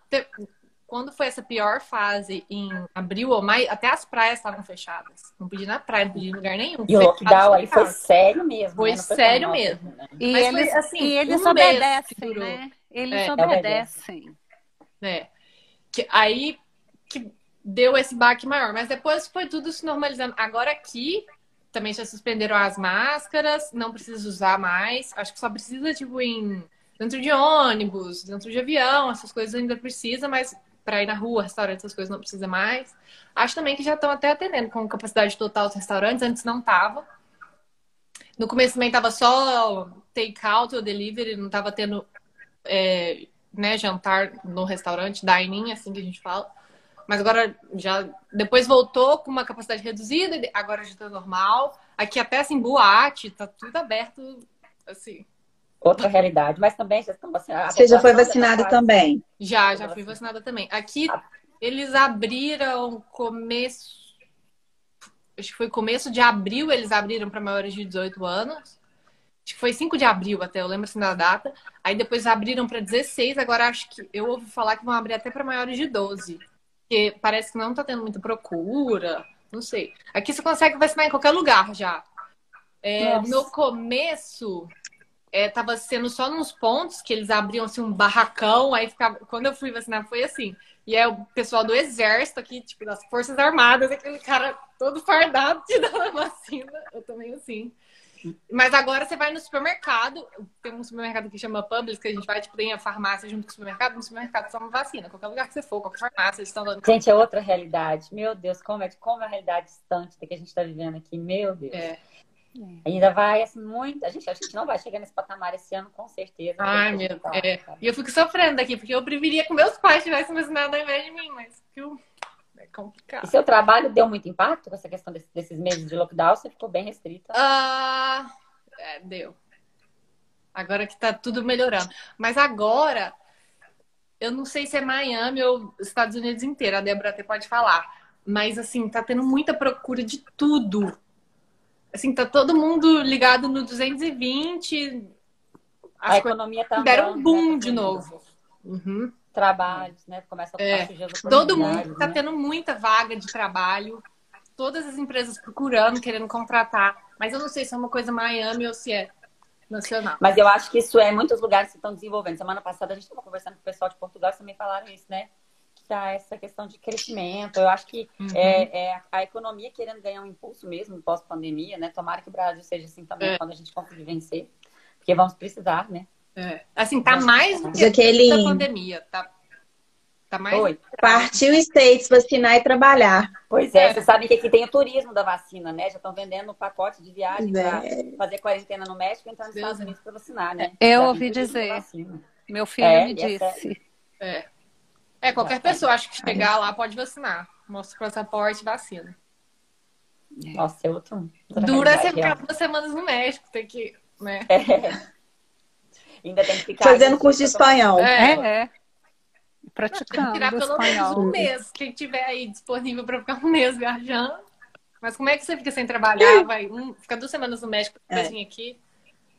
Quando foi essa pior fase, em abril ou maio, até as praias estavam fechadas. Não podia ir na praia, não podia ir em lugar nenhum. E o lockdown aí foi sério mesmo. Foi, né? foi sério mesmo. Né? E, mas eles, foi, assim, e eles um obedecem, né? Eles é, obedecem. É. Que, aí que deu esse baque maior. Mas depois foi tudo se normalizando. Agora aqui, também já suspenderam as máscaras, não precisa usar mais. Acho que só precisa, tipo, em dentro de ônibus, dentro de avião, essas coisas ainda precisa, mas para ir na rua, restaurante, essas coisas não precisa mais. Acho também que já estão até atendendo com capacidade total os restaurantes, antes não tava. No começo também tava só take-out ou delivery, não tava tendo é, né, jantar no restaurante, dining, assim que a gente fala. Mas agora já depois voltou com uma capacidade reduzida, agora já está normal. Aqui até assim, boate, tá tudo aberto, assim. Outra realidade, mas também já estão vacinados. Você já foi vacinada também? Já, já fui vacinada também. Aqui eles abriram começo. Acho que foi começo de abril, eles abriram para maiores de 18 anos. Acho que foi 5 de abril até, eu lembro assim da data. Aí depois abriram para 16, agora acho que eu ouvi falar que vão abrir até para maiores de 12. Porque parece que não está tendo muita procura. Não sei. Aqui você consegue vacinar em qualquer lugar já. É, no começo, estava é, sendo só nos pontos que eles abriam assim, um barracão, aí ficava. Quando eu fui vacinar, foi assim. E é o pessoal do exército aqui, tipo, das Forças Armadas, aquele cara todo fardado te dando a vacina. Eu também assim. Mas agora você vai no supermercado, tem um supermercado que chama Publix, que a gente vai, tipo, tem a farmácia junto com o supermercado, no supermercado toma vacina, qualquer lugar que você for, qualquer farmácia, eles estão dando. Gente, é outra realidade. Meu Deus, como é, como é a realidade distante da que a gente está vivendo aqui, meu Deus. É. Ainda vai, assim, muito. A gente, a gente não vai chegar nesse patamar esse ano, com certeza. Ai, meu Deus. É. E eu fico sofrendo aqui, porque eu preferia que meus pais tivessem vacinado ao invés de mim, mas que eu é complicado. E seu trabalho deu muito impacto com essa questão desse, desses meses de lockdown? Você ficou bem restrita? Ah, é, deu. Agora que tá tudo melhorando. Mas agora, eu não sei se é Miami ou Estados Unidos inteiro, a Débora até pode falar. Mas, assim, tá tendo muita procura de tudo. Assim, tá todo mundo ligado no 220. a economia tá deram um boom né? de novo. Uhum trabalhos, né? Começa a é, Todo mundo está né? tendo muita vaga de trabalho, todas as empresas procurando, querendo contratar. Mas eu não sei se é uma coisa Miami ou se é nacional. Mas eu acho que isso é muitos lugares que estão desenvolvendo. Semana passada a gente estava conversando com o pessoal de Portugal, eles também falaram isso, né? Que tá essa questão de crescimento. Eu acho que uhum. é, é, a economia querendo ganhar um impulso mesmo pós-pandemia, né? Tomara que o Brasil seja assim também é. quando a gente conseguir vencer. Porque vamos precisar, né? É. Assim, tá mais do que Jaqueline... a pandemia. Tá, Tá mais. Oi. Partiu States vacinar e trabalhar. Pois é, É. vocês sabem que aqui tem o turismo da vacina, né? Já estão vendendo um pacote de viagem Pois para é. fazer quarentena no México e entrar nos Deus Estados Unidos para vacinar, né? Eu Já ouvi dizer. Meu filho É, me é disse. É. É, qualquer pessoa, acho que chegar lá pode vacinar. Mostra o passaporte e vacina. Nossa, é outro. Dura você ficar duas semanas no México, tem que. Né? É. Ainda tem que ficar. Fazendo curso de espanhol. É, É, é. tem que Praticando tirar pelo menos espanhol. um mês. Quem tiver aí disponível para ficar um mês viajando. Mas como é que você fica sem trabalhar? Vai um, fica duas semanas no México, depois É. aqui.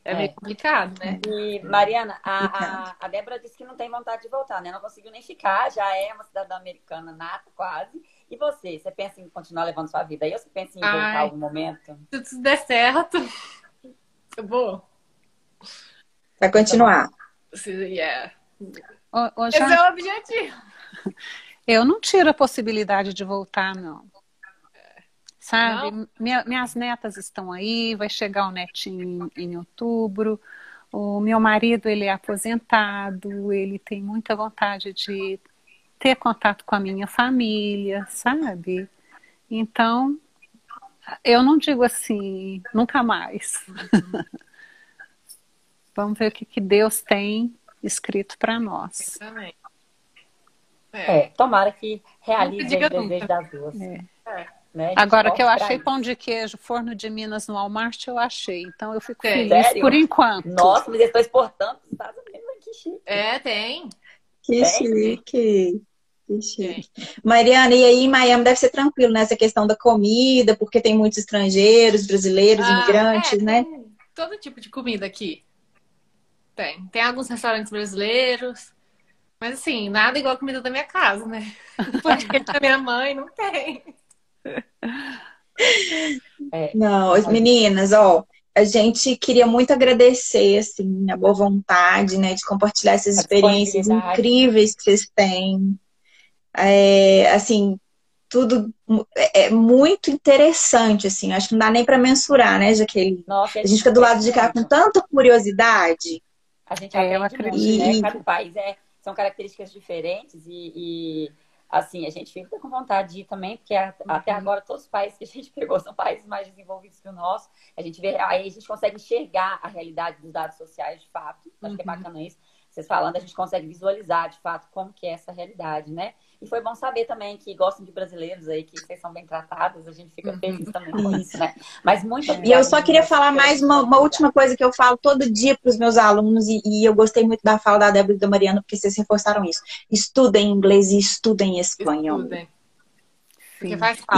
É, É. meio complicado, né? E, Mariana, a, a, a Débora disse que não tem vontade de voltar, né? Não conseguiu nem ficar, já é uma cidadã americana nata, quase. E você? Você pensa em continuar levando sua vida aí ou você pensa em voltar Ai. em algum momento? Se tudo der certo, eu vou. Vai continuar. Yeah. Ô, ô, Esse é o objetivo. Eu não tiro a possibilidade de voltar, não. Sabe? Minha- minhas netas estão aí, vai chegar o netinho em, em outubro. O meu marido, ele é aposentado, ele tem muita vontade de ter contato com a minha família, sabe? Então, eu não digo assim, nunca mais. Vamos ver o que, que Deus tem escrito para nós. É. É, tomara que realize o desejo das duas. É. né? De Agora que eu achei pão de queijo, forno de Minas no Walmart, eu achei. Então eu fico Sério? feliz por enquanto. Nossa, mas eles estão exportando para os Estados Unidos, que chique. É, tem. Que Tem. chique. Que chique. Mariana, e aí em Miami deve ser tranquilo nessa questão da comida, porque tem muitos estrangeiros, brasileiros, Ah, imigrantes, é, né? Todo tipo de comida aqui. Tem. Tem alguns restaurantes brasileiros. Mas assim, nada igual a comida da minha casa, né? Porque da minha mãe não tem. Não, as meninas, ó, a gente queria muito agradecer, assim, a boa vontade, né, de compartilhar essas experiências incríveis que vocês têm. É, assim, tudo é é muito interessante, assim, acho que não dá nem para mensurar, né, Jaqueline? Nossa, A gente fica do lado de cá com tanta curiosidade. A gente É, aprende muito, né? Cada país é, são características diferentes e, e, assim, a gente fica com vontade de ir também, porque a- até agora todos os países que a gente pegou são países mais desenvolvidos que o nosso. A gente vê, aí a gente consegue enxergar a realidade dos dados sociais de fato. Acho que é Uhum. bacana isso. Vocês falando, a gente consegue visualizar de fato como que é essa realidade, né? E foi bom saber também que gostam de brasileiros aí, que vocês são bem tratados, a gente fica Uhum. feliz também com isso, né? Mas muito E eu só queria meninas, falar mais uma, uma última coisa que eu falo todo dia para os meus alunos, e, e eu gostei muito da fala da Débora e da Mariana, porque vocês reforçaram isso. Estudem inglês e estudem espanhol. Estudem.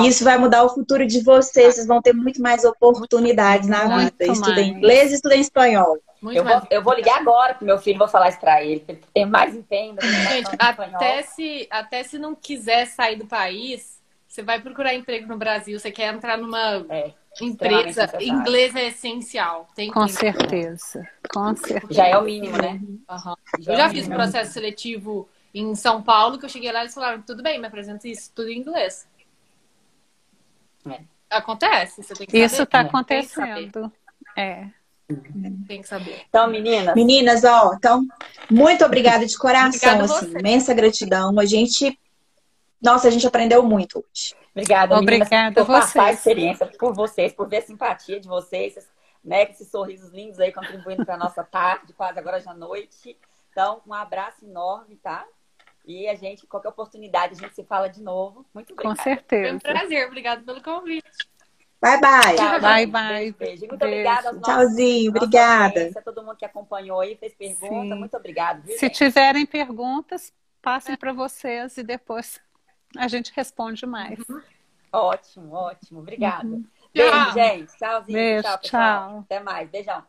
Isso vai mudar o futuro de vocês, vocês vão ter muito mais oportunidades na Muito vida. Estudem inglês e estudem espanhol. Muito Eu mais vou, eu vou ligar agora pro meu filho, vou falar isso pra ele, pra ele ter mais empenho. Gente, espanhol. até se, até se não quiser sair do país, você vai procurar emprego no Brasil, você quer entrar numa É, empresa, inglês é essencial. Tem Com que- certeza. Com certeza. já é o mínimo, né? Já Eu é já o fiz mínimo. processo seletivo em São Paulo, que eu cheguei lá e eles falaram, tudo bem, me apresenta isso tudo em inglês. É. Acontece, você tem que Isso saber. está acontecendo. É. Tem que saber. Então, meninas, Meninas, ó, então, muito obrigada de coração, Obrigada a assim, imensa gratidão. A gente, nossa, a gente aprendeu muito hoje. obrigada, meninas, Obrigada por a passar a vocês. experiência, por vocês, por ver a simpatia de vocês, vocês, né? com Esses sorrisos lindos aí contribuindo para nossa tarde, quase agora já noite. Então, um abraço enorme, tá? E a gente, qualquer oportunidade, a gente se fala de novo. Muito Com obrigada. Foi um certeza. prazer, obrigado pelo convite. Bye, bye. Tchau, Bye, gente. bye. Beijo, beijo. Muito Beijo. obrigada aos Tchauzinho, obrigada. audiência, todo mundo que acompanhou aí, fez pergunta. Sim. Muito obrigada. viu, Se gente? tiverem perguntas, passem para vocês e depois a gente responde mais. Ótimo, ótimo. Obrigada. Uhum. Beijo, Tchau. gente. Tchauzinho. Beijo, tchau, pessoal. tchau. Até mais. Beijão.